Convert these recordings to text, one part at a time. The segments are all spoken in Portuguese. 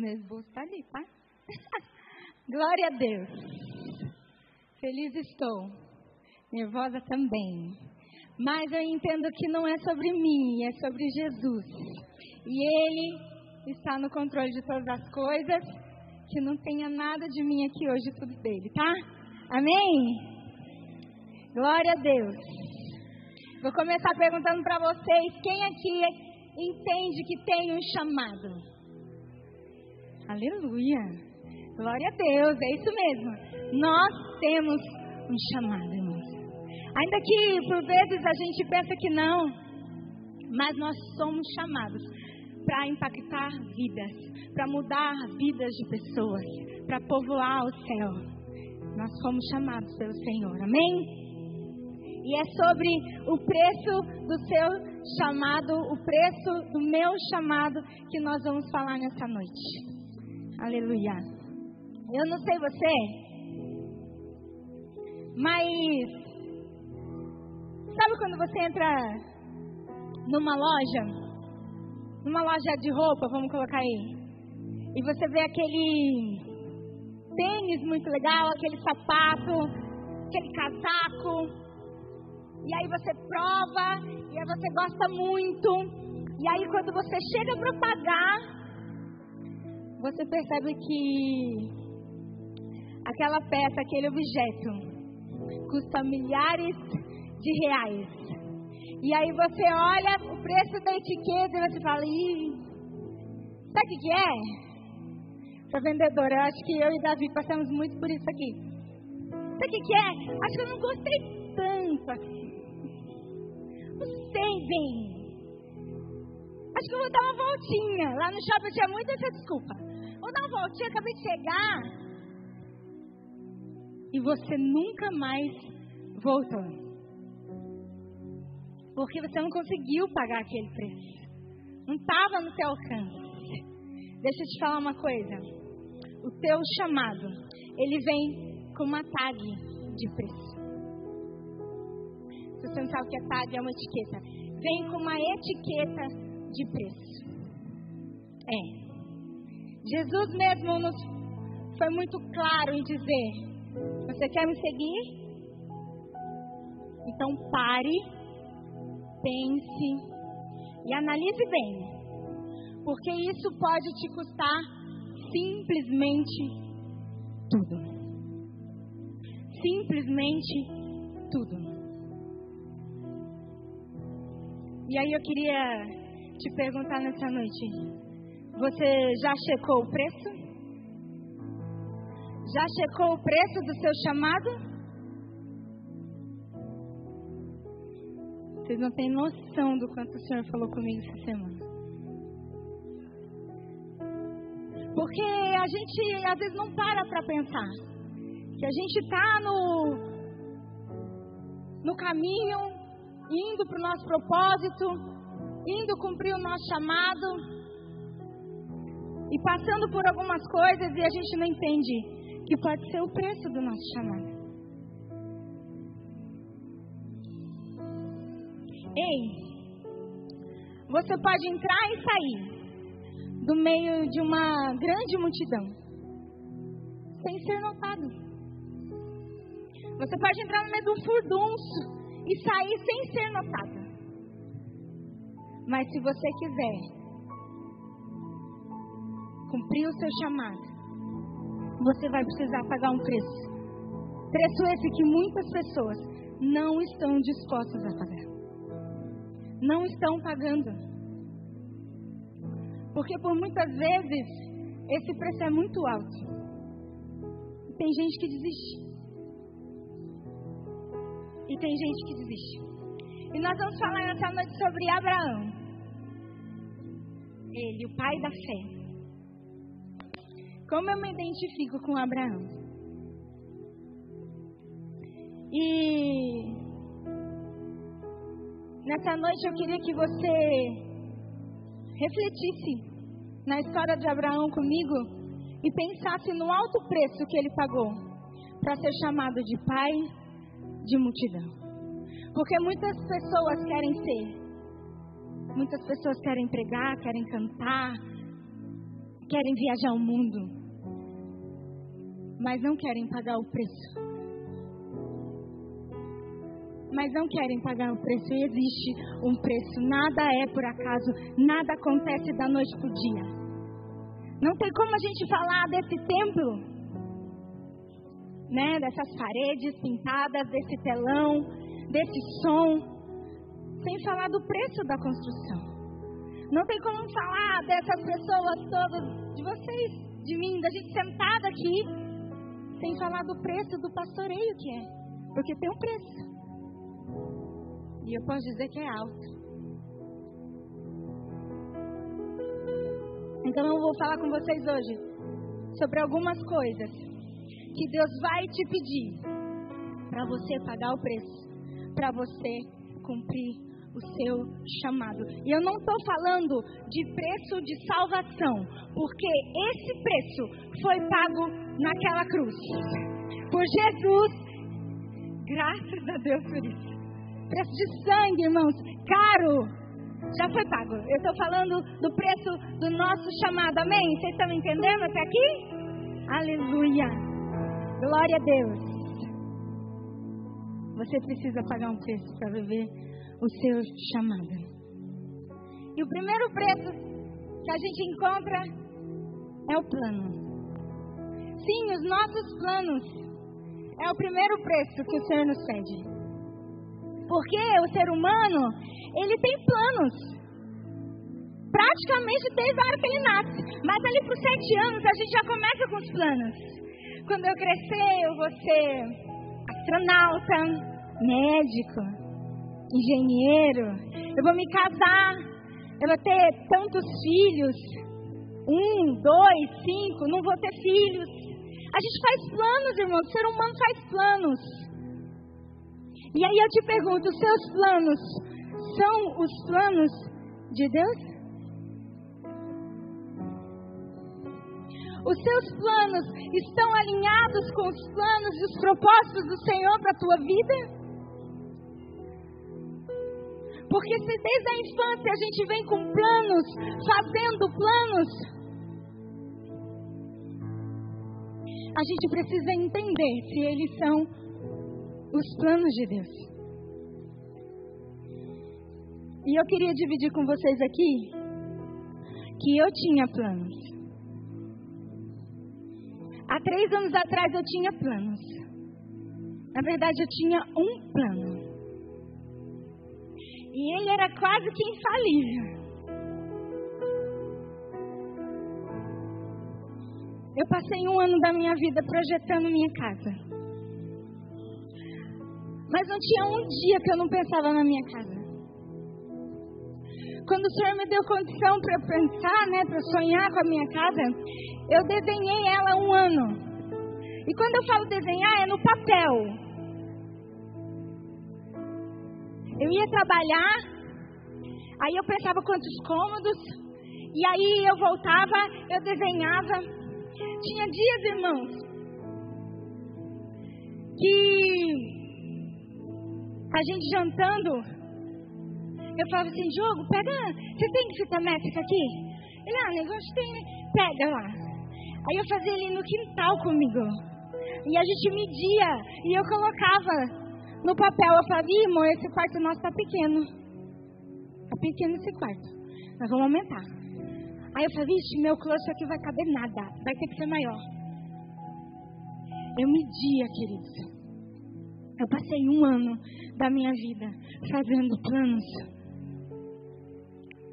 Meu esboço está ali, tá? Glória a Deus. Feliz estou. Nervosa também. Mas eu entendo que não é sobre mim, é sobre Jesus. E Ele está no controle de todas as coisas. Que não tenha nada de mim aqui hoje, tudo dele, tá? Amém? Glória a Deus. Vou começar perguntando para vocês: quem aqui entende que tem um chamado? Aleluia. Glória a Deus, é isso mesmo. Nós temos um chamado, irmãos. Ainda que por vezes a gente pensa que não, mas nós somos chamados para impactar vidas, para mudar vidas de pessoas, para povoar o céu. Nós fomos chamados pelo Senhor, amém? E é sobre o preço do seu chamado, o preço do meu chamado que nós vamos falar nessa noite. Aleluia. Eu não sei você, mas sabe quando você entra numa loja, numa loja de roupa, vamos colocar aí, e você vê aquele tênis muito legal, aquele sapato, aquele casaco, e aí você prova, e aí você gosta muito, e aí quando você chega para pagar, você percebe que aquela peça, aquele objeto, custa milhares de reais. E aí você olha o preço da etiqueta e você fala, Ih, sabe o que, é? Essa vendedora, eu acho que eu e Davi passamos muito por isso aqui. Sabe o que, que é? Acho que eu não gostei tanto assim. Não sei bem. Acho que eu vou dar uma voltinha. Lá no shopping tinha muita essa desculpa. Vou dar uma voltinha, acabei de chegar. E você nunca mais voltou. Porque você não conseguiu pagar aquele preço. Não estava no teu alcance. Deixa eu te falar uma coisa. O teu chamado, ele vem com uma tag de preço. Se você não sabe o que é tag, é uma etiqueta. Vem com uma etiqueta de preço. É. Jesus mesmo nos foi muito claro em dizer: Você quer me seguir? Então pare, pense e analise bem. Porque isso pode te custar simplesmente tudo. Simplesmente tudo. E aí eu queria te perguntar nessa noite: você já checou o preço? Já checou o preço do seu chamado? Vocês não têm noção do quanto o Senhor falou comigo essa semana. Porque a gente às vezes não para para pensar que a gente está no, no caminho, indo para o nosso propósito, indo cumprir o nosso chamado, e passando por algumas coisas e a gente não entende que pode ser o preço do nosso chamado. Ei, você pode entrar e sair do meio de uma grande multidão sem ser notado. Você pode entrar no meio de um furdunço e sair sem ser notado. Mas se você quiser cumprir o seu chamado, você vai precisar pagar um preço. Preço esse que muitas pessoas não estão dispostas a pagar. Não estão pagando. Porque por muitas vezes esse preço é muito alto. Tem gente que desiste. E tem gente que desiste. E nós vamos falar nessa noite sobre Abraão. Ele, o pai da fé. Como eu me identifico com Abraão? E nessa noite eu queria que você refletisse na história de Abraão comigo e pensasse no alto preço que ele pagou para ser chamado de pai de multidão. Porque muitas pessoas querem ser, muitas pessoas querem pregar, querem cantar, querem viajar o mundo, mas não querem pagar o preço. Mas não querem pagar o preço. E existe um preço. Nada é por acaso. Nada acontece da noite para o dia. Não tem como a gente falar desse templo, né? Dessas paredes pintadas, desse telão, desse som, sem falar do preço da construção. Não tem como falar dessas pessoas todas, de vocês, de mim, da gente sentada aqui, sem falar do preço do pastoreio que é. Porque tem um preço. E eu posso dizer que é alto. Então eu vou falar com vocês hoje sobre algumas coisas que Deus vai te pedir para você pagar o preço, para você cumprir o seu chamado. E eu não estou falando de preço de salvação, porque esse preço foi pago naquela cruz. Por Jesus, graças a Deus por isso. Preço de sangue, irmãos, caro, já foi pago. Eu estou falando do preço do nosso chamado, amém? Vocês estão entendendo até aqui? Aleluia. Glória a Deus. Você precisa pagar um preço para viver o seu chamado. E o primeiro preço que a gente encontra é o plano. Sim, os nossos planos é o primeiro preço que o Senhor nos pede. Porque o ser humano, ele tem planos. Praticamente desde a hora que ele nasce. Mas ali por sete anos a gente já começa com os planos. Quando eu crescer, eu vou ser astronauta, médico, engenheiro, eu vou me casar, eu vou ter tantos filhos, um, dois, cinco, não vou ter filhos. A gente faz planos, irmão, o ser humano faz planos. E aí eu te pergunto, os seus planos são os planos de Deus? Os seus planos estão alinhados com os planos e os propósitos do Senhor para a tua vida? Porque se desde a infância a gente vem com planos, fazendo planos, a gente precisa entender se eles são os planos de Deus. E eu queria dividir com vocês aqui que eu tinha planos. Há três anos atrás eu tinha planos. Na verdade, eu tinha um plano. E ele era quase que infalível. Eu passei um ano da minha vida projetando minha casa. Mas não tinha um dia que eu não pensava na minha casa. Quando o Senhor me deu condição para pensar, né, para sonhar com a minha casa, eu desenhei ela um ano. E quando eu falo desenhar, é no papel. Eu ia trabalhar, aí eu pensava quantos cômodos, e aí eu voltava, eu desenhava. Tinha dias, irmãos, que a gente jantando, eu falava assim, Diogo, pega, você tem fita métrica aqui? Ele, ah, negócio tem, né? Pega lá. Aí eu fazia ele no quintal comigo. E a gente media, e eu colocava no papel. Eu falava, irmão, esse quarto nosso tá pequeno. Tá pequeno esse quarto. Nós vamos aumentar. Aí eu falei, vixe, meu closet aqui vai caber nada. Vai ter que ser maior. Eu media, queridos. Eu passei um ano da minha vida fazendo planos.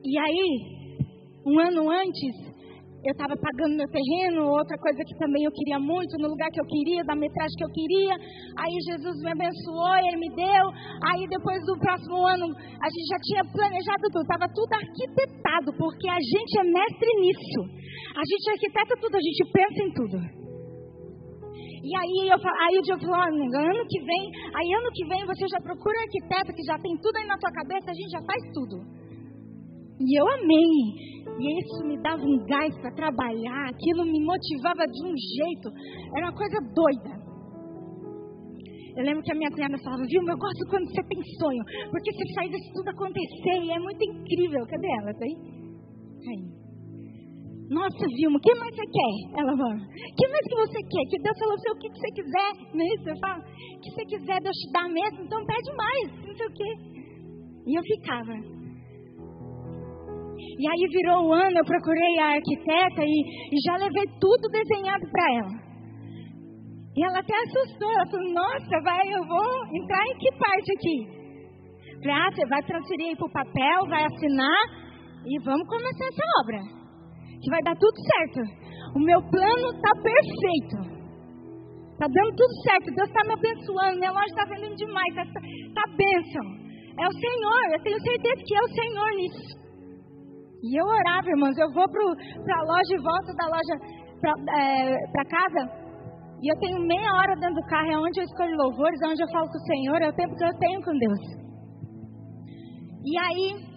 E aí, um ano antes, eu estava pagando meu terreno, outra coisa que também eu queria muito, no lugar que eu queria, da metragem que eu queria. Aí Jesus me abençoou, ele me deu. Aí depois do próximo ano, a gente já tinha planejado tudo, estava tudo arquitetado, porque a gente é mestre nisso. A gente arquiteta tudo, a gente pensa em tudo. E aí, eu, aí o Diogo falou, ano que vem, aí ano que vem você já procura arquiteto que já tem tudo aí na tua cabeça, a gente já faz tudo. E eu amei. E isso me dava um gás para trabalhar, aquilo me motivava de um jeito. Era uma coisa doida. Eu lembro que a minha cunhada falava, viu, eu gosto quando você tem sonho, porque você faz isso tudo acontecer e é muito incrível. Cadê ela? Tá aí? Aí. Nossa, Vilma, o que mais você quer? Ela fala, o que mais que você quer? Que Deus falou o que você quiser. Não é isso? Eu falo, o que você quiser, Deus te dá mesmo, então pede mais, não sei o quê. E eu ficava. E aí virou o ano, eu procurei a arquiteta e, e já levei tudo desenhado para ela. E ela até assustou, ela falou, nossa, vai, eu vou entrar em que parte aqui? Falei, ah, você vai transferir para o papel, vai assinar e vamos começar essa obra que vai dar tudo certo. O meu plano está perfeito. Está dando tudo certo. Deus está me abençoando. Minha loja está vendendo demais. Está tá bênção. É o Senhor. Eu tenho certeza que é o Senhor nisso. E eu orava, irmãos. Eu vou para a loja e volto da loja para é, casa. E eu tenho meia hora dentro do carro. É onde eu escolho louvores, é onde eu falo com o Senhor. É o tempo que eu tenho com Deus. E aí,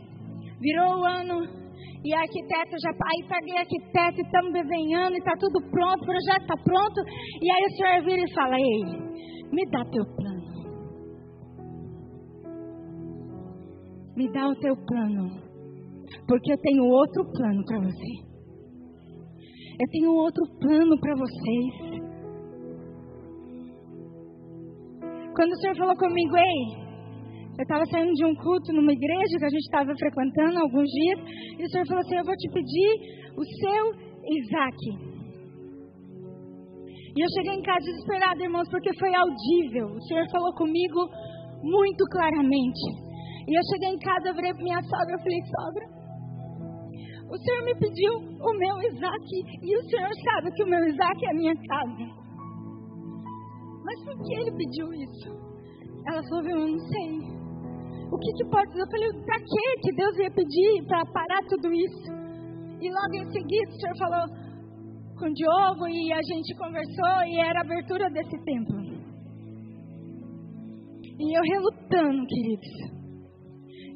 virou o ano e a arquiteta já. Aí peguei a arquiteta e estamos desenhando e está tudo pronto, o projeto está pronto. E aí o senhor vira e fala: Ei, me dá teu plano. Me dá o teu plano. Porque eu tenho outro plano para você. Eu tenho outro plano para vocês. Quando o Senhor falou comigo, ei, eu estava saindo de um culto numa igreja que a gente estava frequentando alguns dias, e o Senhor falou assim: Eu vou te pedir o seu Isaac. E eu cheguei em casa desesperada, irmãos, porque foi audível. O Senhor falou comigo muito claramente. E eu cheguei em casa, eu virei para minha sogra e falei: Sogra, o Senhor me pediu o meu Isaac, e o Senhor sabe que o meu Isaac é a minha casa. Mas por que ele pediu isso? Ela falou: Eu não sei o que, que pode Eu falei, para que que Deus ia pedir para parar tudo isso? E logo em seguida o Senhor falou com o Diogo e a gente conversou e era a abertura desse templo. E eu relutando, queridos.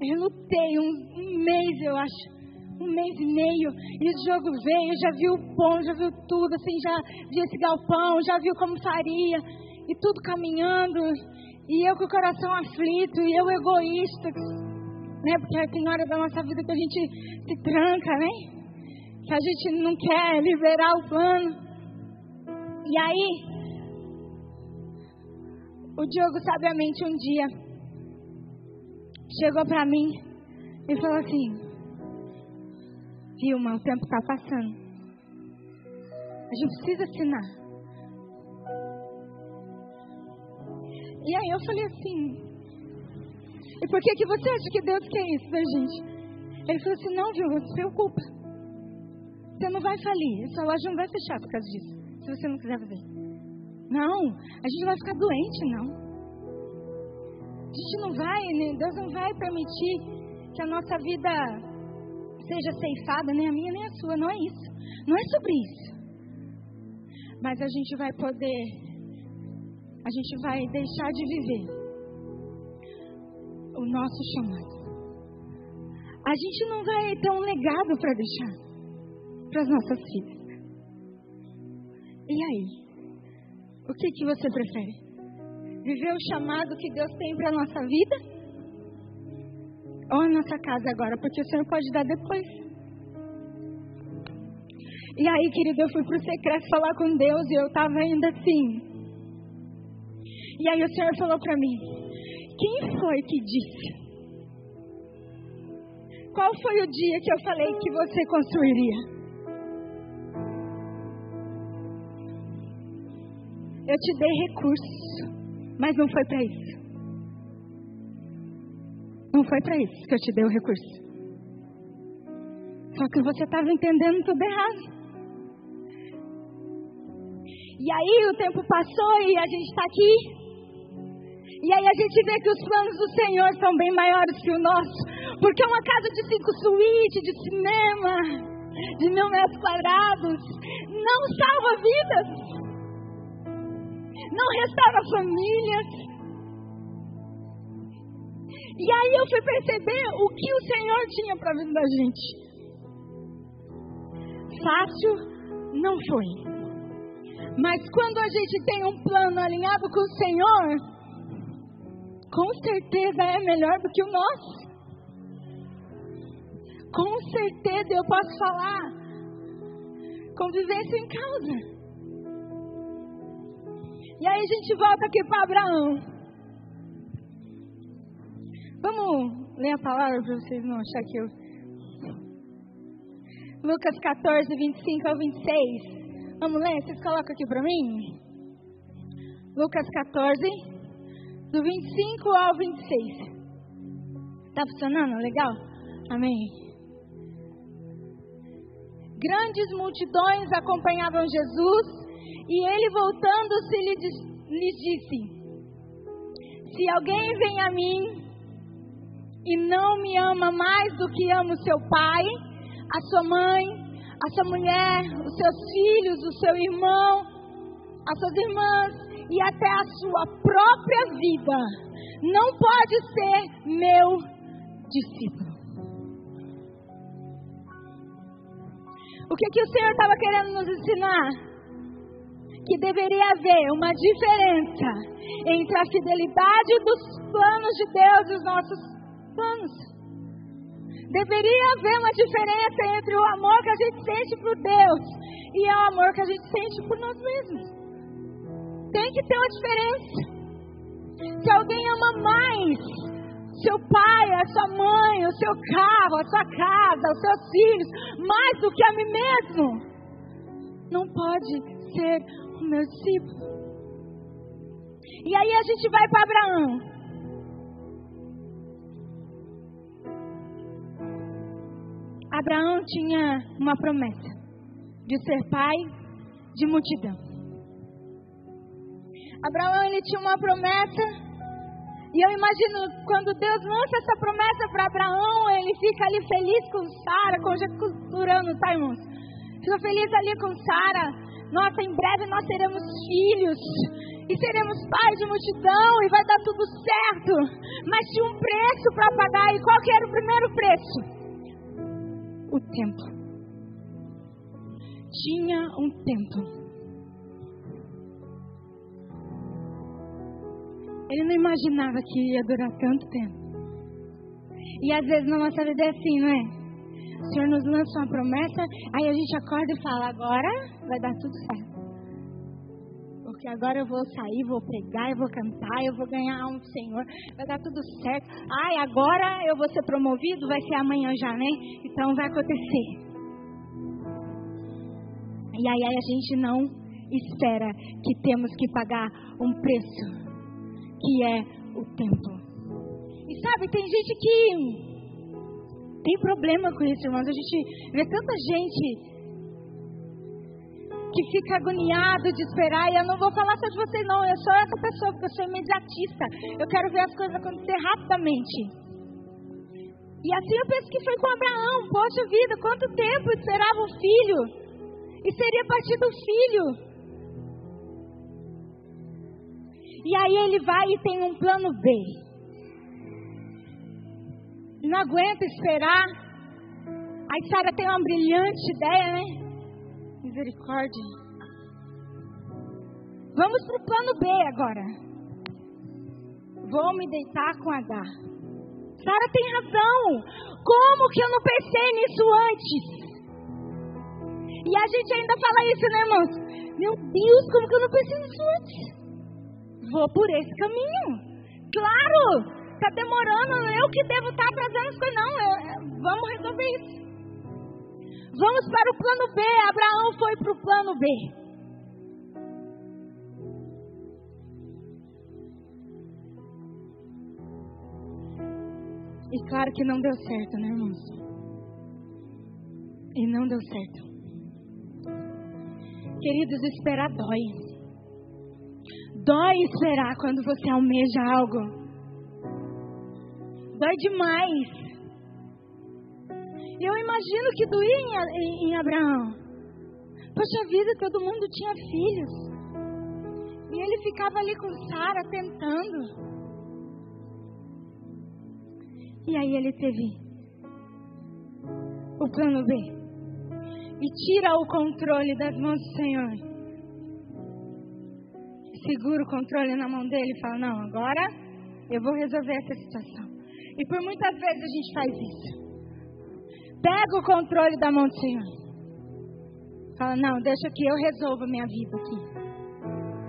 Eu relutei um, um mês, eu acho um mês e meio, e o jogo veio, já viu o pão, já viu tudo, assim, já viu esse galpão, já viu como faria, e tudo caminhando, e eu com o coração aflito, e eu egoísta, né? Porque tem hora da nossa vida que a gente se tranca, né? Que a gente não quer liberar o plano. E aí, o Diogo sabiamente um dia chegou para mim e falou assim: Vilma, o tempo está passando. A gente precisa assinar. E aí eu falei assim, e por que, que você acha que Deus quer isso da gente? Ele falou assim, não, viu, não se preocupa. Você não vai falir, sua loja não vai fechar por causa disso, se você não quiser fazer. Não, a gente não vai ficar doente, não. A gente não vai, né? Deus não vai permitir que a nossa vida seja ceifada, nem a minha nem a sua, não é isso. Não é sobre isso. Mas a gente vai poder a gente vai deixar de viver o nosso chamado. A gente não vai ter um legado para deixar para as nossas filhas. E aí? O que, que você prefere? Viver o chamado que Deus tem para a nossa vida? Ou a nossa casa agora? Porque o Senhor pode dar depois. E aí, querido, eu fui para o secreto falar com Deus e eu estava ainda assim. E aí o Senhor falou para mim: Quem foi que disse? Qual foi o dia que eu falei que você construiria? Eu te dei recurso, mas não foi para isso. Não foi para isso que eu te dei o recurso. Só que você estava entendendo tudo errado. E aí o tempo passou e a gente está aqui. E aí a gente vê que os planos do Senhor são bem maiores que o nosso. Porque uma casa de cinco suítes, de cinema, de mil metros quadrados, não salva vidas. Não restaura famílias. E aí eu fui perceber o que o Senhor tinha para a vida da gente. Fácil não foi. Mas quando a gente tem um plano alinhado com o Senhor, com certeza é melhor do que o nosso. Com certeza eu posso falar convivência em causa. E aí a gente volta aqui para Abraão. Vamos ler a palavra para vocês não achar que eu. Lucas 14, 25 ao 26. Vamos ler? Vocês colocam aqui para mim? Lucas 14, do 25 ao 26. Tá funcionando? Legal? Amém. Grandes multidões acompanhavam Jesus e ele, voltando-se, lhe disse: Se alguém vem a mim e não me ama mais do que ama o seu pai, a sua mãe, a sua mulher, os seus filhos, o seu irmão, as suas irmãs e até a sua própria vida, não pode ser meu discípulo. O que, que o Senhor estava querendo nos ensinar? Que deveria haver uma diferença entre a fidelidade dos planos de Deus e os nossos planos. Deveria haver uma diferença entre o amor que a gente sente por Deus e o amor que a gente sente por nós mesmos. Tem que ter uma diferença. Se alguém ama mais seu pai, a sua mãe, o seu carro, a sua casa, os seus filhos, mais do que a mim mesmo, não pode ser o meu discípulo. E aí a gente vai para Abraão. Abraão tinha uma promessa de ser pai de multidão. Abraão ele tinha uma promessa e eu imagino quando Deus lança essa promessa para Abraão, ele fica ali feliz com Sara, conjecturando, tá, irmãos? Fica feliz ali com Sara. Nossa, em breve nós seremos filhos e seremos pais de multidão e vai dar tudo certo. Mas tinha um preço para pagar e qual que era o primeiro preço? O tempo. Tinha um tempo. Ele não imaginava que ia durar tanto tempo. E às vezes na nossa vida é assim, não é? O Senhor nos lança uma promessa, aí a gente acorda e fala: agora vai dar tudo certo. Porque agora eu vou sair, vou pregar, eu vou cantar, eu vou ganhar um Senhor, vai dar tudo certo. Ai, agora eu vou ser promovido, vai ser amanhã já, né? Então vai acontecer. E aí a gente não espera que temos que pagar um preço que é o tempo. E sabe, tem gente que tem problema com isso, irmãos. A gente vê tanta gente que fica agoniado de esperar. E eu não vou falar só de vocês, não. Eu sou essa pessoa, porque eu sou imediatista. Eu quero ver as coisas acontecer rapidamente. E assim eu penso que foi com Abraão. Poxa vida, quanto tempo esperava o filho? E seria a partir do filho. E aí ele vai e tem um plano B. Não aguenta esperar. Aí Sara tem uma brilhante ideia, né? Misericórdia. Vamos para o plano B agora. Vou me deitar com H. Sara tem razão. Como que eu não pensei nisso antes? E a gente ainda fala isso, né, irmãos? Meu Deus, como que eu não pensei nisso antes? vou por esse caminho. Claro, está demorando, eu que devo estar tá fazendo as coisas. Não, eu, vamos resolver isso. Vamos para o plano B. Abraão foi para o plano B. E claro que não deu certo, né, irmãos? E não deu certo. Queridos, esperar dói. Dói esperar quando você almeja algo. Dói demais. Eu imagino que doía em, em, em Abraão. Poxa vida, todo mundo tinha filhos. E ele ficava ali com Sara tentando. E aí ele teve o plano B. E tira o controle das mãos do Senhor segura o controle na mão dele e fala: Não, agora eu vou resolver essa situação. E por muitas vezes a gente faz isso. Pega o controle da mão do Senhor. Fala, não, deixa que eu resolva minha vida aqui.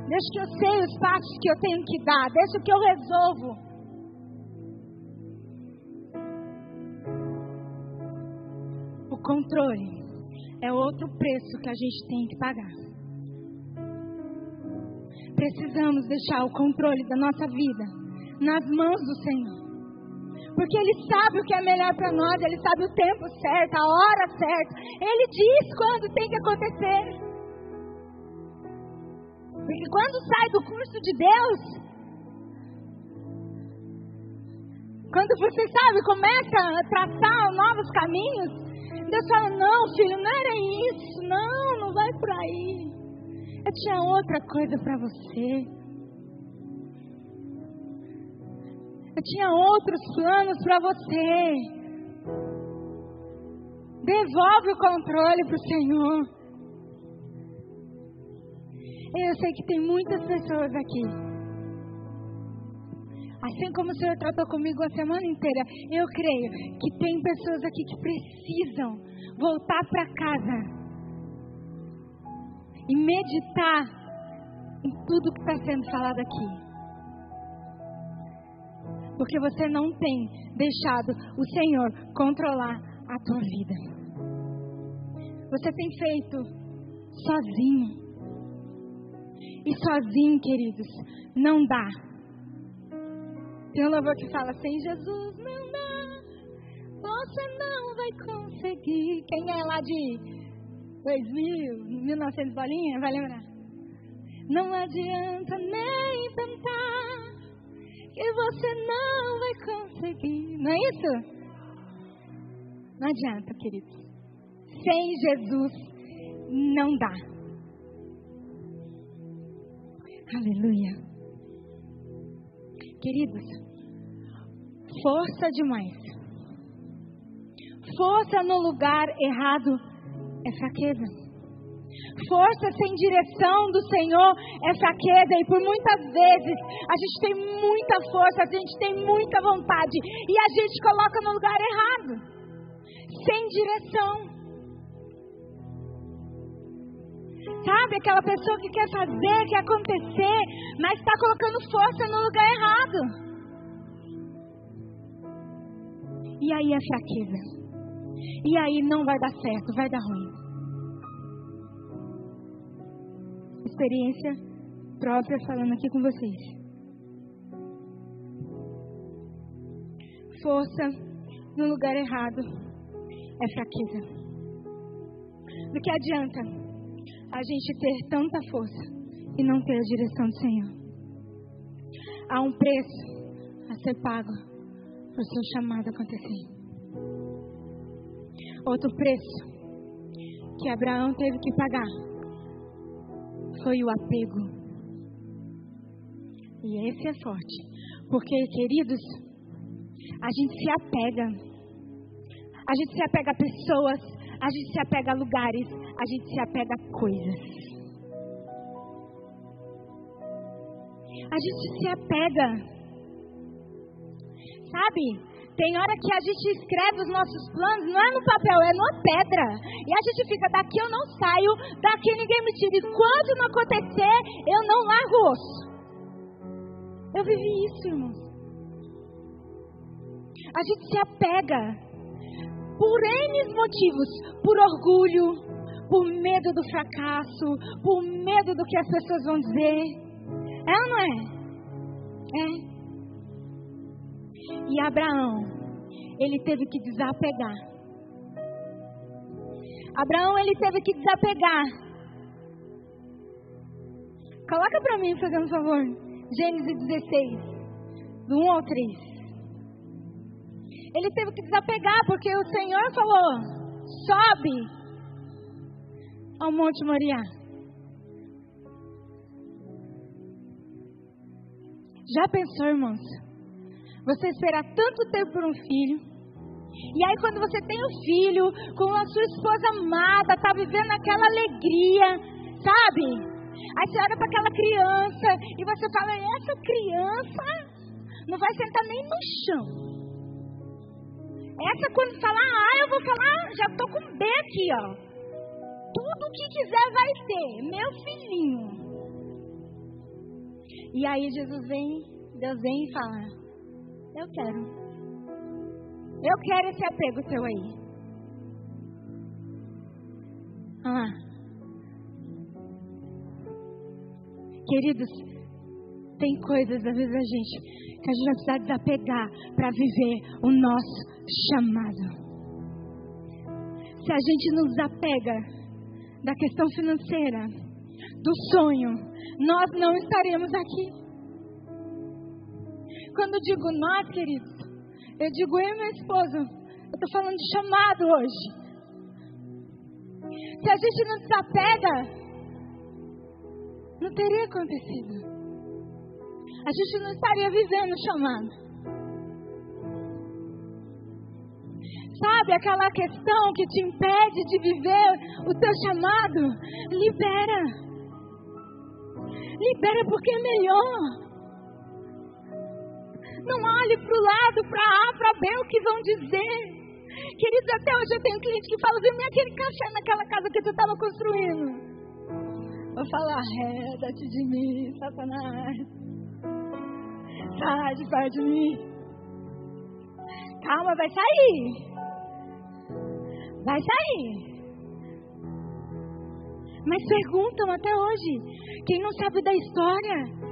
Deixa que eu sei os passos que eu tenho que dar. Deixa que eu resolvo. O controle é outro preço que a gente tem que pagar. Precisamos deixar o controle da nossa vida nas mãos do Senhor. Porque Ele sabe o que é melhor para nós, Ele sabe o tempo certo, a hora certa. Ele diz quando tem que acontecer. Porque quando sai do curso de Deus, quando você sabe, começa a traçar novos caminhos, Deus fala: Não, filho, não era isso, não, não vai por aí. Eu tinha outra coisa para você. Eu tinha outros planos para você. Devolve o controle para o Senhor. Eu sei que tem muitas pessoas aqui. Assim como o Senhor tratou comigo a semana inteira, eu creio que tem pessoas aqui que precisam voltar para casa e meditar em tudo que está sendo falado aqui porque você não tem deixado o Senhor controlar a tua vida. Você tem feito sozinho. E sozinho, queridos, não dá. Tem um louvor que fala: sem Jesus não dá, você não vai conseguir. Quem é lá de 2000, 1900 bolinha, vai lembrar? Não adianta tentar que você não vai conseguir. Não é isso? Não adianta, queridos. Sem Jesus não dá. Aleluia. Queridos, força demais. Força no lugar errado é fraqueza. Força sem direção do Senhor é fraqueza e por muitas vezes a gente tem muita força, a gente tem muita vontade e a gente coloca no lugar errado, sem direção. Sabe, aquela pessoa que quer fazer, quer acontecer, mas está colocando força no lugar errado. E aí é fraqueza. E aí não vai dar certo, vai dar ruim. Experiência própria falando aqui com vocês. Força no lugar errado é fraqueza. Do que adianta a gente ter tanta força e não ter a direção do Senhor? Há um preço a ser pago para o seu chamado acontecer. Outro preço que Abraão teve que pagar foi o apego. E esse é forte. Porque, queridos, a gente se apega. A gente se apega a pessoas, a gente se apega a lugares, a gente se apega a coisas. A gente se apega. Sabe? Tem hora que a gente escreve os nossos planos, não é no papel, é numa pedra. E a gente fica, daqui eu não saio, daqui ninguém me tira. E quando não acontecer, eu não largo o osso. Eu vivi isso, irmãos. A gente se apega por N motivos, por orgulho, por medo do fracasso, por medo do que as pessoas vão dizer. É ou não é? É. E Abraão, ele teve que desapegar. Abraão, ele teve que desapegar. Coloca para mim, fazendo favor. Gênesis 16, do 1 ao 3. Ele teve que desapegar, porque o Senhor falou: sobe ao Monte Moriá. Já pensou, irmãos? Você esperar tanto tempo por um filho. E aí quando você tem um filho com a sua esposa amada, tá vivendo aquela alegria, sabe? Aí você olha para aquela criança e você fala: essa criança não vai sentar nem no chão. Essa quando falar A, eu vou falar, já tô com B aqui, ó. tudo o que quiser vai ter, meu filhinho. E aí Jesus vem, Deus vem e fala: Eu quero. Eu quero esse apego teu aí. Ah. Queridos, tem coisas, às vezes, a gente, que a gente vai precisar desapegar para viver o nosso chamado. Se a gente nos desapega da questão financeira, do sonho, nós não estaremos aqui. Quando digo nós, queridos, eu digo eu e minha esposa, eu estou falando de chamado hoje. Se a gente não desapega, não teria acontecido. A gente não estaria vivendo o chamado. Sabe aquela questão que te impede de viver o teu chamado? Libera. Libera porque é melhor. Não olhe para o lado, para A, para B, o que vão dizer. Queridos, até hoje eu tenho cliente que fala, viu, aquele café naquela casa que tu estava construindo. Vou falar, reda-te de mim, Satanás. Sai de perto de mim. Calma, vai sair. Vai sair. Mas perguntam até hoje. Quem não sabe da história?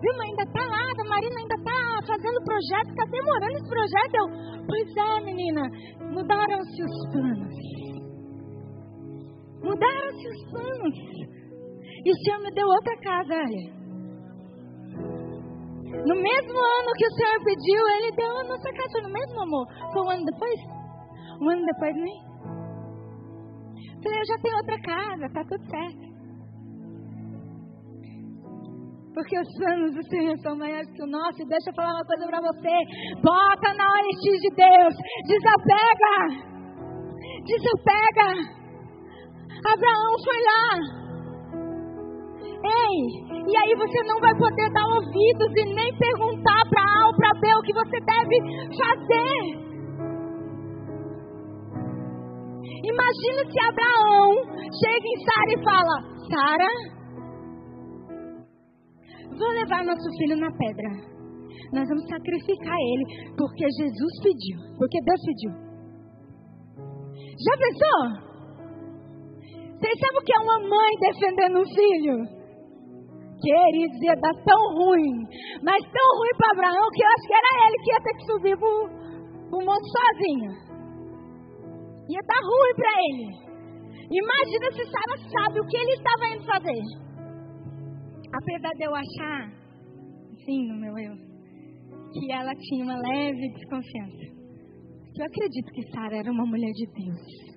Viu, mas ainda tá lá, a Marina ainda tá fazendo projeto, tá demorando esse projeto. Eu, pois é, menina, mudaram-se os planos. Mudaram-se os planos. E o Senhor me deu outra casa, olha. No mesmo ano que o Senhor pediu, Ele deu a nossa casa. No mesmo amor. Foi um ano depois? Um ano depois, nem. Falei, eu já tenho outra casa, tá tudo certo. Porque os planos do Senhor são maiores que o nosso. E deixa eu falar uma coisa para você. Bota na ONX de Deus. Desapega. Desapega. Abraão foi lá. Ei, e aí você não vai poder dar ouvidos e nem perguntar para A ou para B o que você deve fazer. Imagina se Abraão chega em Sara e fala: Sara, vou levar nosso filho na pedra. Nós vamos sacrificar ele porque Jesus pediu, porque Deus pediu. Já pensou? Vocês sabem o que é uma mãe defendendo um filho? Queridos, ia dar tão ruim, mas tão ruim para Abraão que eu acho que era ele que ia ter que subir para o monte sozinho. Ia dar ruim para ele. Imagina se Sara sabe o que ele estava indo fazer. Apesar de eu achar, sim, no meu eu, que ela tinha uma leve desconfiança. Eu acredito que Sara era uma mulher de Deus.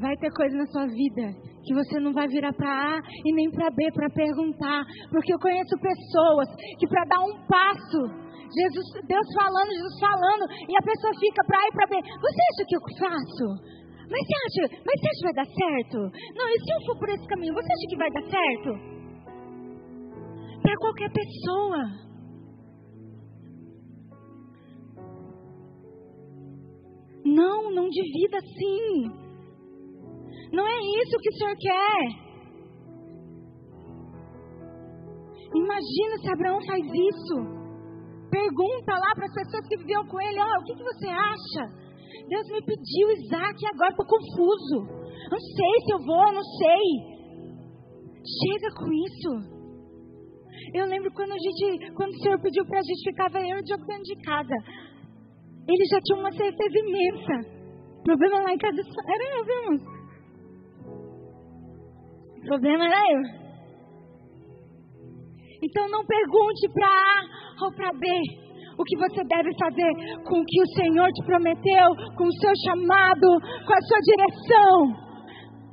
Vai ter coisa na sua vida que você não vai virar para A e nem para B para perguntar, porque eu conheço pessoas que para dar um passo Jesus, Deus falando, Jesus falando, e a pessoa fica para A e para B. Você acha que eu faço? Mas você acha, mas você acha que vai dar certo? Não, e se eu for por esse caminho, você acha que vai dar certo? Para qualquer pessoa. Não, não divida assim. Não é isso que o Senhor quer. Imagina se Abraão faz isso. Pergunta lá para as pessoas que viviam com ele: oh, o que, que você acha? Deus me pediu Isaac e agora estou confuso. Não sei se eu vou, não sei. Chega com isso. Eu lembro quando a gente, quando o Senhor pediu para a gente ficava eu e o Diogo dentro de casa. Ele já tinha uma certeza imensa. O problema lá em casa era eu, viu, O problema era eu. Então não pergunte para A ou para B o que você deve fazer com o que o Senhor te prometeu, com o seu chamado, com a sua direção.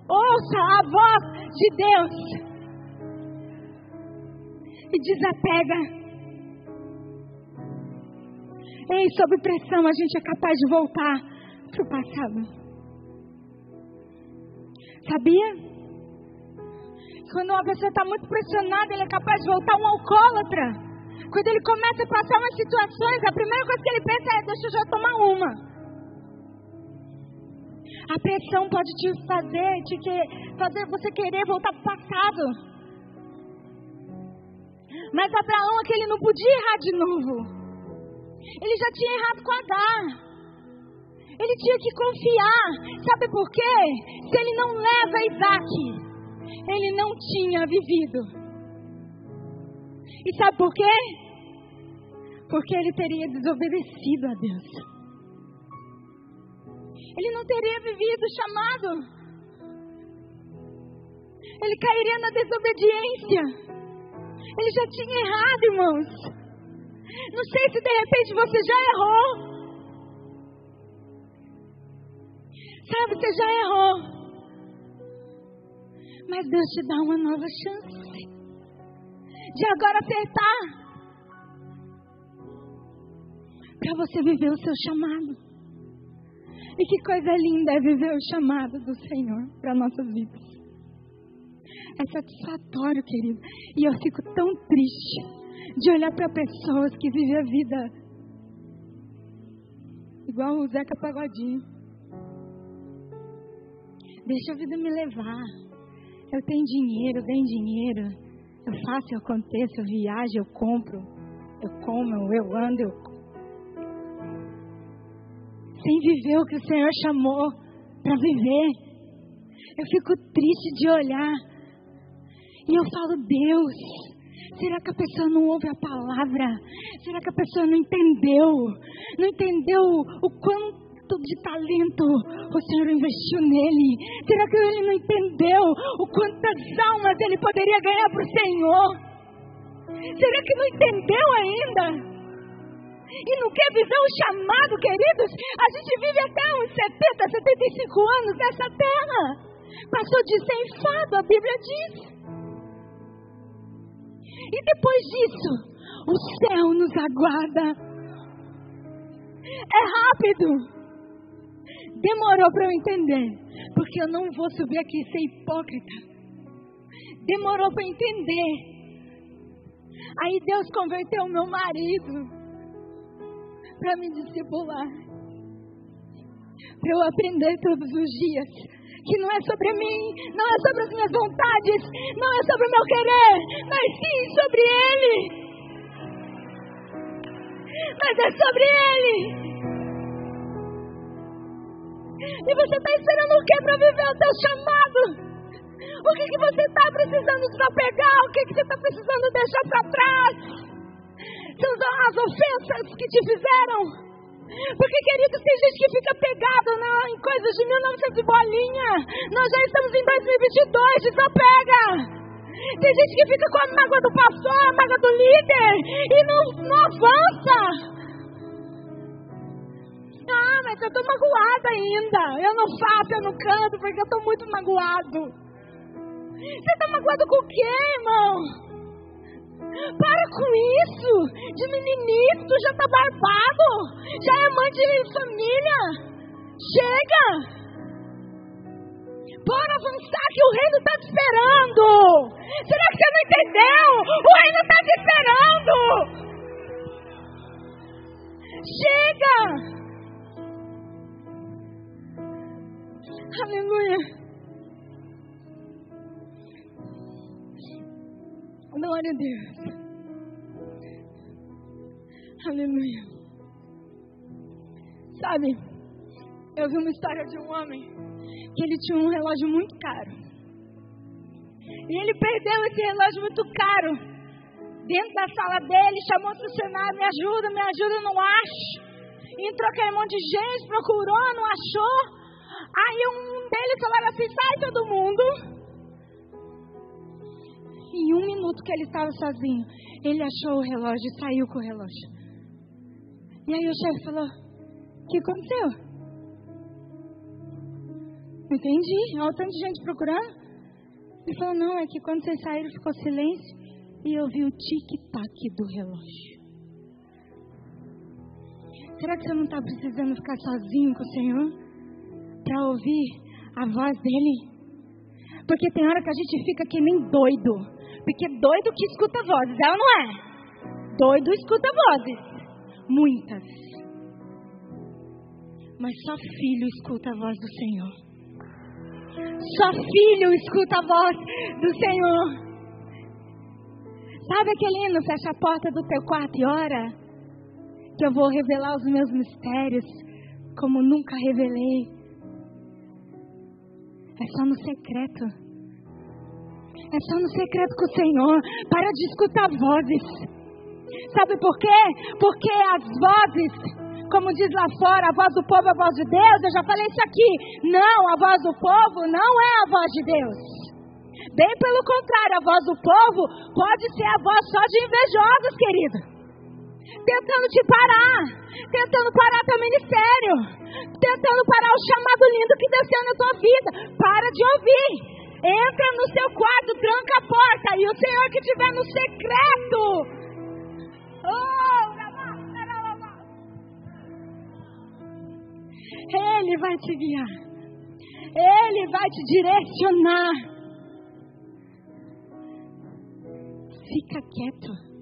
Ouça a voz de Deus e desapega. Ei, sob pressão a gente é capaz de voltar para o passado. Sabia? Quando uma pessoa está muito pressionada, ele é capaz de voltar um alcoólatra. Quando ele começa a passar umas situações, a primeira coisa que ele pensa é: deixa eu já tomar uma. A pressão pode te fazer, te que, fazer você querer voltar para o passado. Mas Abraão é que ele não podia errar de novo. Ele já tinha errado com Agar. Ele tinha que confiar. Sabe por quê? Se ele não leva Isaac, ele não tinha vivido. E sabe por quê? Porque ele teria desobedecido a Deus. Ele não teria vivido o chamado. Ele cairia na desobediência. Ele já tinha errado, irmãos. Não sei se de repente você já errou. Sabe, você já errou. Mas Deus te dá uma nova chance de agora acertar. Para você viver o seu chamado. E que coisa linda é viver o chamado do Senhor para nossas vidas. É satisfatório, querido. E eu fico tão triste de olhar para pessoas que vivem a vida igual o Zeca Pagodinho. Deixa a vida me levar. Eu tenho dinheiro, eu dinheiro. Eu faço, eu aconteço, eu viajo, eu compro. Eu como, eu ando, eu... Sem viver o que o Senhor chamou para viver. Eu fico triste de olhar e eu falo, Deus, será que a pessoa não ouve a palavra? Será que a pessoa não entendeu? Não entendeu o quanto de talento o Senhor investiu nele? Será que ele não entendeu o quantas almas ele poderia ganhar para o Senhor? Será que não entendeu ainda? E não quer visão o chamado, queridos? A gente vive até uns 70, 75 anos nessa terra. Passou de ceifado, a Bíblia diz. E depois disso, o céu nos aguarda. É rápido. Demorou para eu entender, porque eu não vou subir aqui e ser hipócrita. Demorou para entender. Aí Deus converteu o meu marido para me discipular. Para eu aprender todos os dias que não é sobre mim, não é sobre as minhas vontades, não é sobre o meu querer, mas sim sobre Ele. Mas é sobre Ele. E você está esperando o que para viver o teu chamado? O que, que você está precisando desapegar? O que, que você está precisando deixar para trás? São as ofensas que te fizeram porque, queridos, tem gente que fica pegado na, em coisas de 1900 bolinha. Nós já estamos em 2022, desapega. Tem gente que fica com a mágoa do pastor, a mágoa do líder e não, não avança. Mas eu estou magoada ainda. Eu não faço, eu não canto porque eu estou muito magoado. Você está magoado com o quê, irmão? Para com isso! De meninice, tu já tá barbado! Já é mãe de família! Chega! Bora avançar que o reino está te esperando! Será que você não entendeu? O reino está te esperando! Chega! Aleluia! Glória a Deus. Aleluia. Sabe, eu vi uma história de um homem que ele tinha um relógio muito caro. E ele perdeu esse relógio muito caro dentro da sala dele, chamou o funcionário, me ajuda, me ajuda, não acho. Entrou aquele monte de gente, procurou, não achou. Aí um deles falou assim, sai todo mundo em um minuto que ele estava sozinho, ele achou o relógio e saiu com o relógio. E aí o chefe falou: O que aconteceu? Entendi. Olha o tanto de gente procurando. Ele falou: Não, é que quando vocês saíram ficou silêncio e eu vi o tic-tac do relógio. Será que você não está precisando ficar sozinho com o Senhor? Para ouvir a voz dele? Porque tem hora que a gente fica que nem doido. Porque doido que escuta vozes, ela não é? Doido escuta vozes. Muitas. Mas só filho escuta a voz do Senhor. Só filho escuta a voz do Senhor. Sabe aquele hino, fecha a porta do teu quarto e ora? Que eu vou revelar os meus mistérios como nunca revelei. É só no secreto. É só no secreto com o Senhor. Para de escutar vozes. Sabe por quê? Porque as vozes, como diz lá fora, a voz do povo é a voz de Deus. Eu já falei isso aqui. Não, a voz do povo não é a voz de Deus. Bem pelo contrário, a voz do povo pode ser a voz só de invejosos, querido. Tentando te parar, tentando parar teu ministério, tentando parar o chamado lindo que desceu na tua vida. Para de ouvir. Entra no seu quarto, tranca a porta e o Senhor que estiver no secreto ele vai te guiar. Ele vai te direcionar. Fica quieto.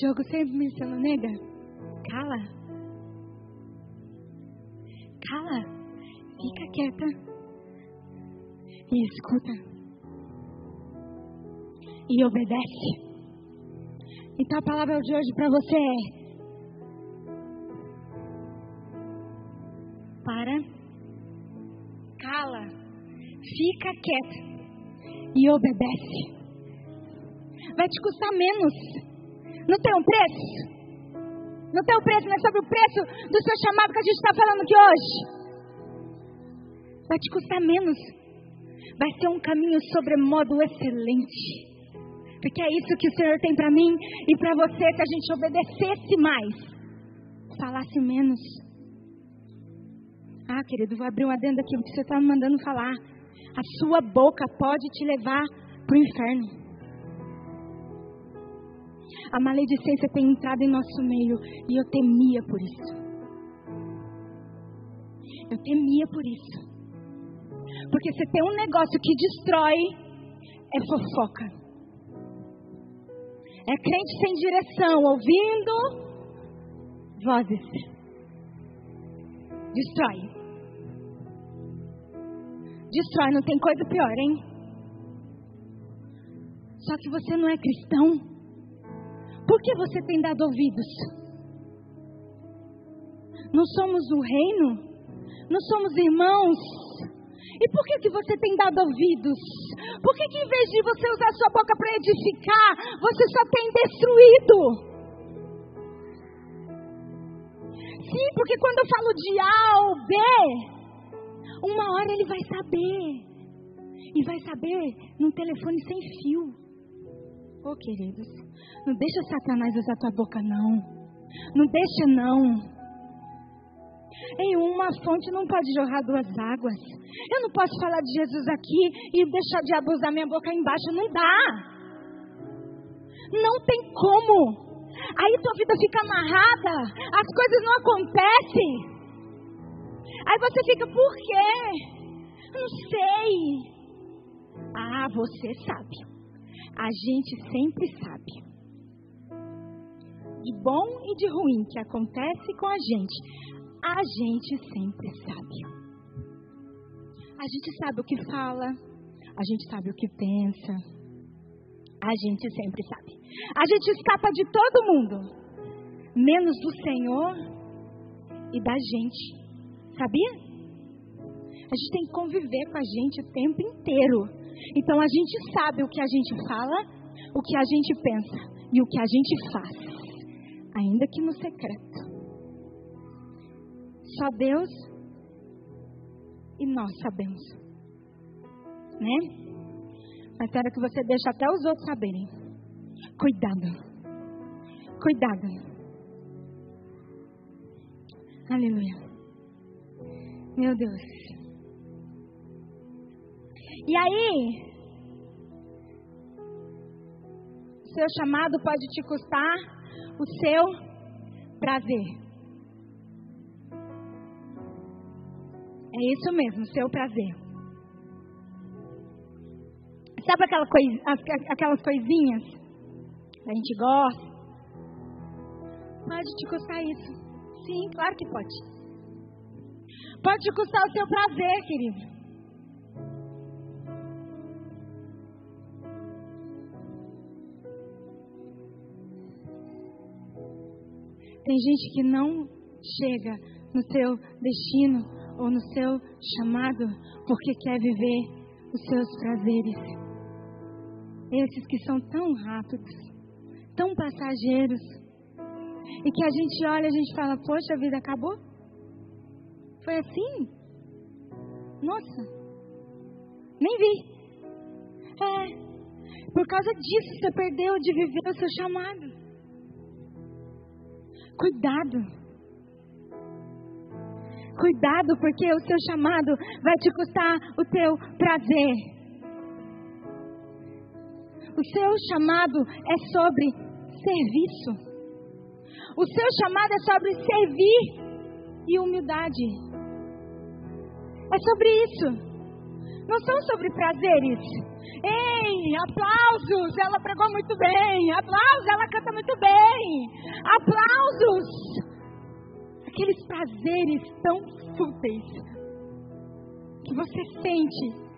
Diogo sempre menciona, nega. Cala. Cala. Fica quieta. E escuta e obedece. Então a palavra de hoje para você é: para, cala, fica quieta e obedece. Vai te custar menos. Não tem um preço? Não tem um preço, não é sobre o preço do seu chamado que a gente está falando aqui hoje. Vai te custar menos. Vai ser um caminho sobremodo excelente. Porque é isso que o Senhor tem para mim e para você, se a gente obedecesse mais, falasse menos. Ah, querido, vou abrir um adendo aqui, porque você está me mandando falar. A sua boca pode te levar para o inferno. A maledicência tem entrado em nosso meio e eu temia por isso. Eu temia por isso. Porque se tem um negócio que destrói, é fofoca. É crente sem direção, ouvindo vozes. Destrói. Destrói, não tem coisa pior, hein? Só que você não é cristão. Por que você tem dado ouvidos? Não somos o reino? Não somos irmãos? E por que, que você tem dado ouvidos? Por que, que em vez de você usar sua boca para edificar, você só tem destruído? Sim, porque quando eu falo de A ou B, uma hora ele vai saber. E vai saber num telefone sem fio. Oh, queridos, não deixa Satanás usar tua boca, não. Não deixa, não. Em uma fonte não pode jorrar duas águas. Eu não posso falar de Jesus aqui e deixar de abusar minha boca embaixo. Não dá. Não tem como. Aí tua vida fica amarrada. As coisas não acontecem. Aí você fica, por quê? Não sei. Ah, você sabe. A gente sempre sabe. De bom e de ruim que acontece com a gente a gente sempre sabe. A gente sabe o que fala, a gente sabe o que pensa, a gente sempre sabe. A gente escapa de todo mundo, menos do Senhor e da gente. Sabia? A gente tem que conviver com a gente o tempo inteiro. Então a gente sabe o que a gente fala, o que a gente pensa e o que a gente faz, ainda que no secreto. Só Deus e nós sabemos. Né? Mas era que você deixa até os outros saberem. Cuidado. Cuidado. Aleluia. Meu Deus. E aí, seu chamado pode te custar o seu prazer. É isso mesmo, seu prazer. Sabe aquela coisa, aquelas coisinhas que a gente gosta? Pode te custar isso. Sim, claro que pode. Pode te custar o seu prazer, querido. Tem gente que não chega no seu destino ou no seu chamado porque quer viver os seus prazeres. Esses que são tão rápidos, tão passageiros, e que a gente olha e a gente fala: Poxa, a vida acabou? Foi assim? Nossa, nem vi. É, por causa disso você perdeu de viver o seu chamado. Cuidado. Cuidado, porque o seu chamado vai te custar o teu prazer. O seu chamado é sobre serviço. O seu chamado é sobre servir e humildade. É sobre isso. Não são sobre prazeres. Ei, aplausos! Ela pregou muito bem. Aplausos! Ela canta muito bem. Aplausos! aqueles prazeres tão fúteis que você sente.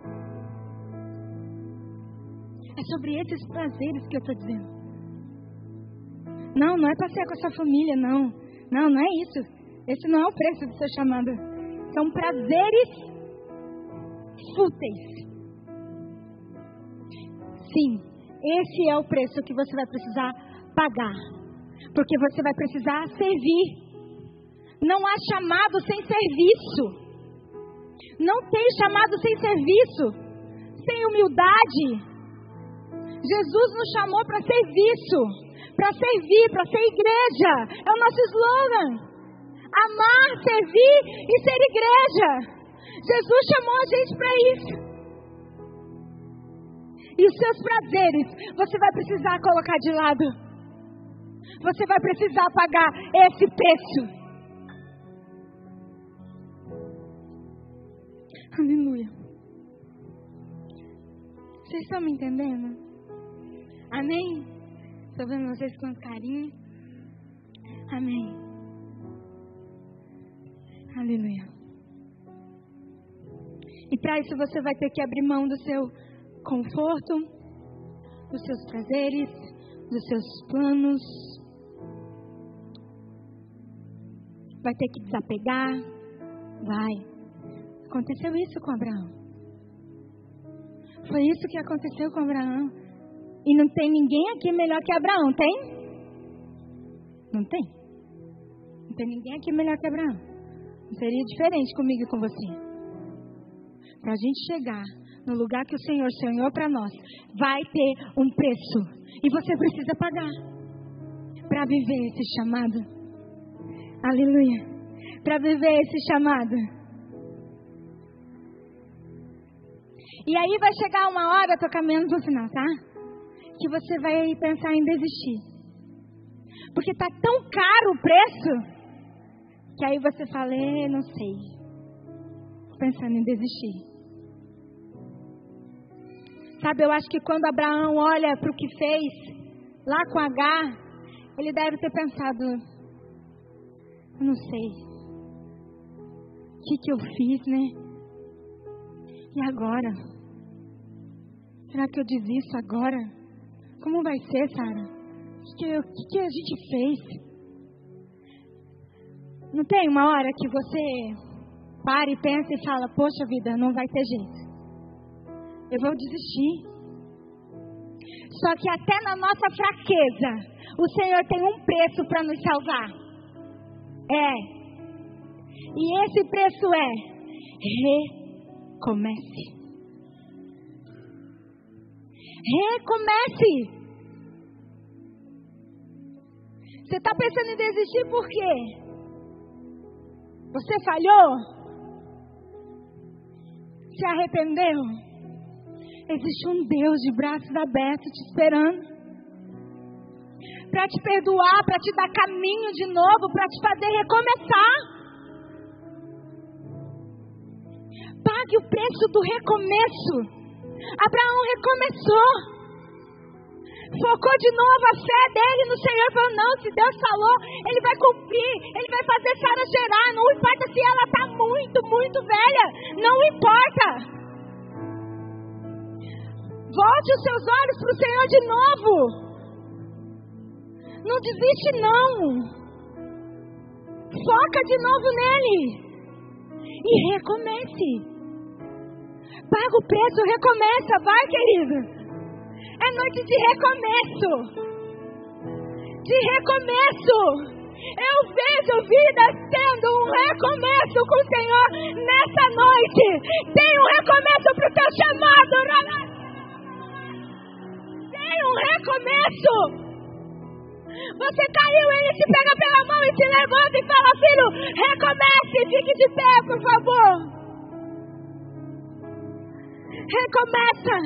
É sobre esses prazeres que eu estou dizendo. Não, não é passear com a sua família, não. Não, não é isso. Esse não é o preço do seu chamado. São prazeres fúteis. Sim, esse é o preço que você vai precisar pagar. Porque você vai precisar servir não há chamado sem serviço. Não tem chamado sem serviço, sem humildade. Jesus nos chamou para serviço, para servir, para ser igreja. É o nosso slogan. Amar, servir e ser igreja. Jesus chamou a gente para isso. E os seus prazeres você vai precisar colocar de lado. Você vai precisar pagar esse preço. Aleluia. Vocês estão me entendendo? Amém? Estou vendo vocês com carinho. Amém. Aleluia. E para isso você vai ter que abrir mão do seu conforto, dos seus prazeres, dos seus planos. Vai ter que desapegar. Vai. Aconteceu isso com Abraão. Foi isso que aconteceu com Abraão. E não tem ninguém aqui melhor que Abraão, tem? Não tem. Não tem ninguém aqui melhor que Abraão. Não seria diferente comigo e com você. Para a gente chegar no lugar que o Senhor sonhou para nós, vai ter um preço. E você precisa pagar para viver esse chamado. Aleluia. Para viver esse chamado. E aí vai chegar uma hora, tô caminhando pro final, tá? Que você vai pensar em desistir. Porque tá tão caro o preço que aí você fala, é, não sei. Pensando em desistir. Sabe, eu acho que quando Abraão olha para o que fez lá com H, ele deve ter pensado, eu não sei. O que, que eu fiz, né? E agora? Será que eu desisto agora? Como vai ser, Sara? O que, que, que a gente fez? Não tem uma hora que você para e pensa e fala: Poxa vida, não vai ter jeito. Eu vou desistir. Só que até na nossa fraqueza, o Senhor tem um preço para nos salvar. É. E esse preço é: recomece. Recomece. Você está pensando em desistir por quê? Você falhou? Se arrependeu? Existe um Deus de braços abertos te esperando para te perdoar, para te dar caminho de novo, para te fazer recomeçar. Pague o preço do recomeço. Abraão recomeçou. focou de novo a fé dele no Senhor, falou: não, se Deus falou, ele vai cumprir, ele vai fazer Sara gerar, não importa se ela está muito, muito velha, não importa. Volte os seus olhos para o Senhor de novo. Não desiste, não. Foca de novo nele. E recomece. Paga o preço, recomeça, vai, querido. É noite de recomeço. De recomeço. Eu vejo vidas tendo um recomeço com o Senhor nessa noite. Tem um recomeço para o teu chamado. Tem um recomeço. Você caiu, ele te pega pela mão e te levanta e fala: Filho, recomece, fique de pé, por favor. Recomeça.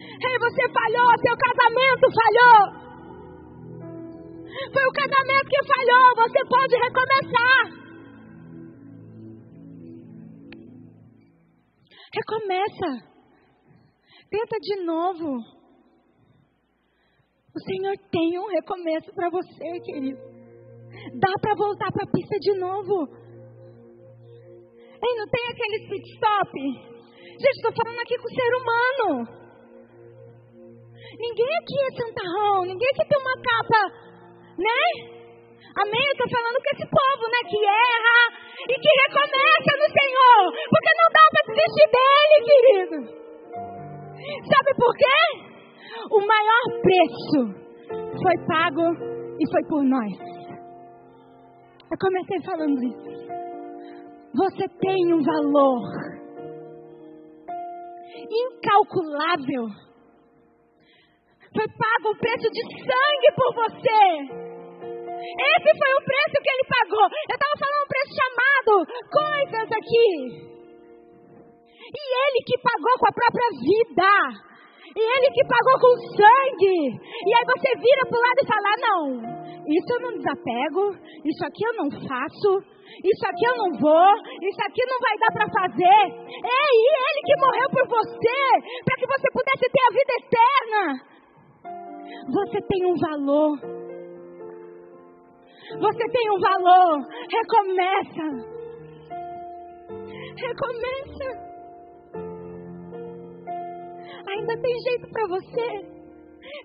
Ei, você falhou, seu casamento falhou. Foi o casamento que falhou, você pode recomeçar. Recomeça. Tenta de novo. O Senhor tem um recomeço para você, querido. Dá para voltar para a pista de novo. Ei, não tem aquele pit stop? Gente, estou falando aqui com o ser humano. Ninguém aqui é santarrão, ninguém aqui tem uma capa, né? Amém? Eu estou falando com esse povo, né? Que erra e que recomeça no Senhor. Porque não dá para desistir dele, querido. Sabe por quê? O maior preço foi pago e foi por nós. Eu comecei falando isso. Você tem um valor incalculável foi pago um preço de sangue por você. Esse foi o preço que ele pagou. Eu estava falando um preço chamado coisas aqui. E ele que pagou com a própria vida. E ele que pagou com sangue. E aí você vira para o lado e fala: não, isso eu não desapego, isso aqui eu não faço, isso aqui eu não vou, isso aqui não vai dar para fazer. É ele que morreu por você, para que você pudesse ter a vida eterna. Você tem um valor. Você tem um valor. Recomeça. Recomeça. Ainda tem jeito para você.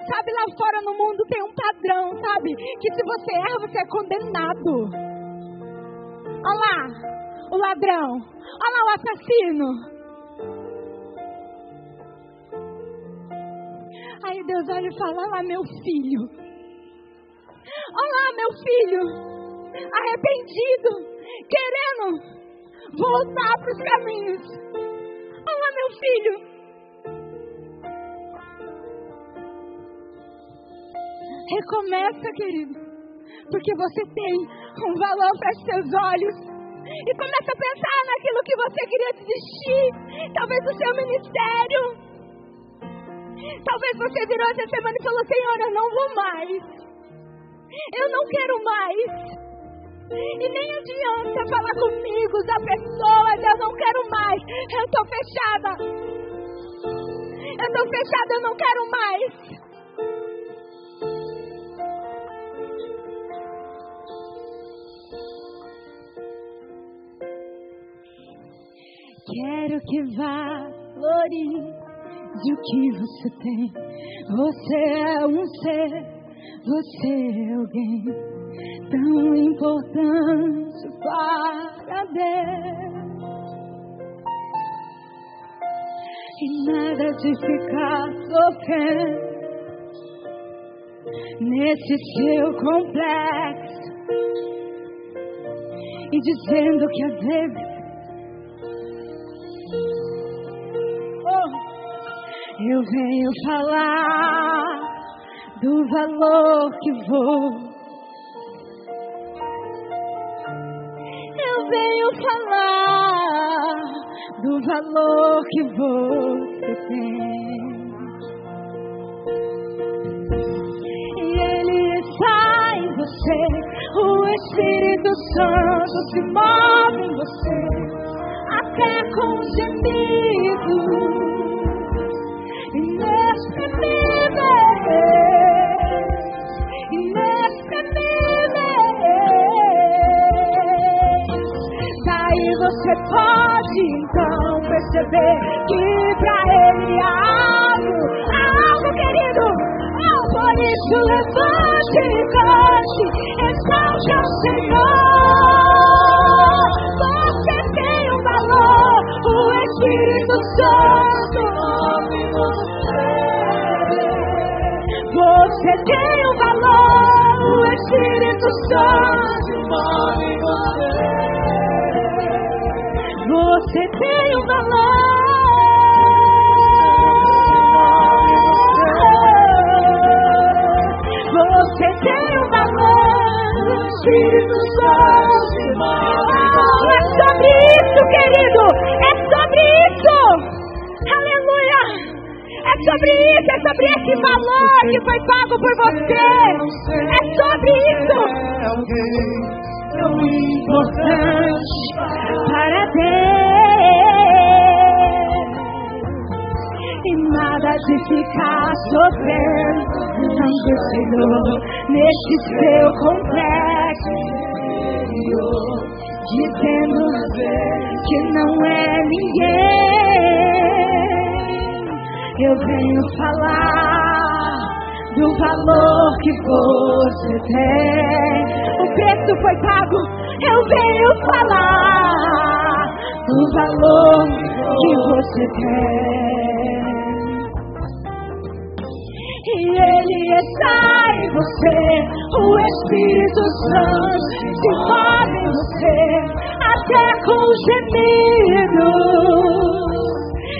Sabe, lá fora no mundo tem um padrão, sabe? Que se você erra, você é condenado. Olha lá, o ladrão. Olha lá, o assassino. Aí Deus olha e fala: Olha lá, meu filho. Olha lá, meu filho. Arrependido. Querendo voltar para os caminhos. Olha lá, meu filho. Recomeça, querido. Porque você tem um valor para seus olhos. E começa a pensar naquilo que você queria desistir. Talvez o seu ministério. Talvez você virou essa semana e falou: Senhor, eu não vou mais. Eu não quero mais. E nem adianta falar comigo, da pessoas, eu não quero mais. Eu estou fechada. Eu estou fechada, eu não quero mais. Que vá de o que você tem. Você é um ser, você é alguém tão importante para Deus. E nada de ficar sofrendo nesse seu complexo e dizendo que às vezes Eu venho falar do valor que vou. Eu venho falar do valor que você tem. E ele está em você, o Espírito Santo se move em você, até com gemidos. Você pode então perceber que pra ele há algo, há algo querido. Oh, por isso levante e cante, exalte ao Senhor. Você tem um valor, o Espírito Santo move você. Você tem um valor, o Espírito Santo querido. É sobre isso. Aleluia. É sobre isso, é sobre esse valor que foi pago por você. É sobre isso. Tão importante para Deus. E nada de ficar sofrendo Senhor, neste seu complexo dizendo que não é ninguém. Eu venho falar do valor que você tem. O preço foi pago, eu venho falar do valor que você tem. Ele está em você, o Espírito Santo se move em você, até com gemidos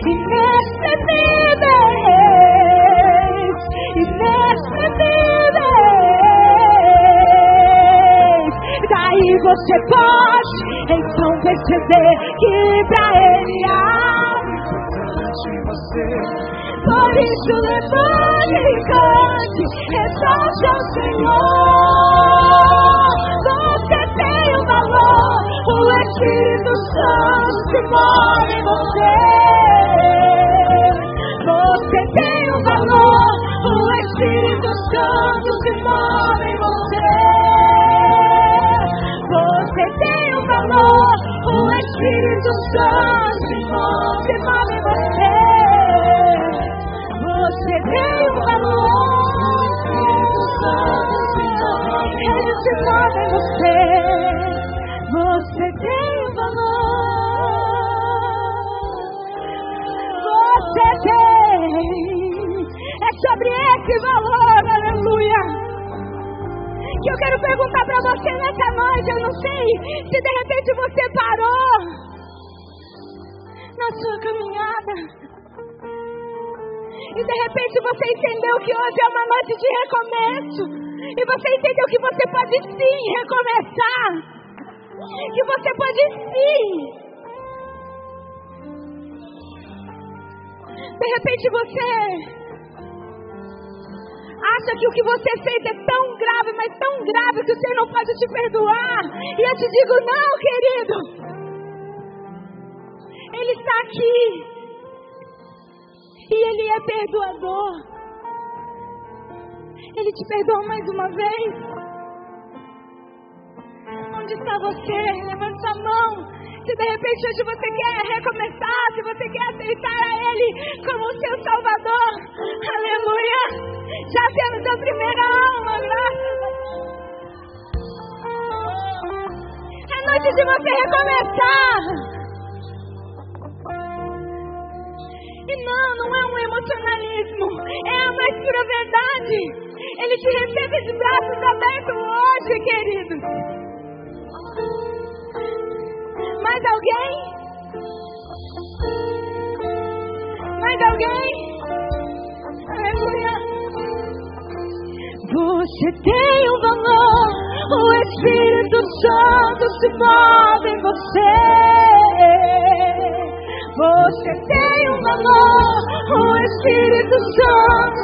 inexprimíveis, inexprimíveis. Daí você pode então perceber que pra Ele há você por isso levante e cante, exalte ao Senhor. Espírito Santo se move em você. Você tem um valor, o Espírito Santo se move em você. Você tem um valor, o Espírito Santo se se move em você. Você tem valor. Ele se move em você. Você esse valor, aleluia. Que eu quero perguntar para você nessa noite. Eu não sei se de repente você parou na sua caminhada e de repente você entendeu que hoje é uma noite de recomeço. E você entendeu que você pode sim recomeçar. Que você pode sim. De repente você acha que o que você fez é tão grave, mas tão grave que o Senhor não pode te perdoar. E eu te digo, não, querido. Ele está aqui. E Ele é perdoador. Ele te perdoa mais uma vez. Onde está você? Levante sua mão. Se de repente hoje você quer recomeçar, se você quer aceitar a Ele como seu Salvador, aleluia. Já temos a primeira alma, Deus. É noite de você recomeçar. E não, não é um emocionalismo, é a mais pura verdade. Ele te recebe de braços abertos hoje, querido. Mais alguém? Mais alguém? Aleluia. Você tem um valor, o Espírito Santo se move em você. Você tem um valor, o Espírito Santo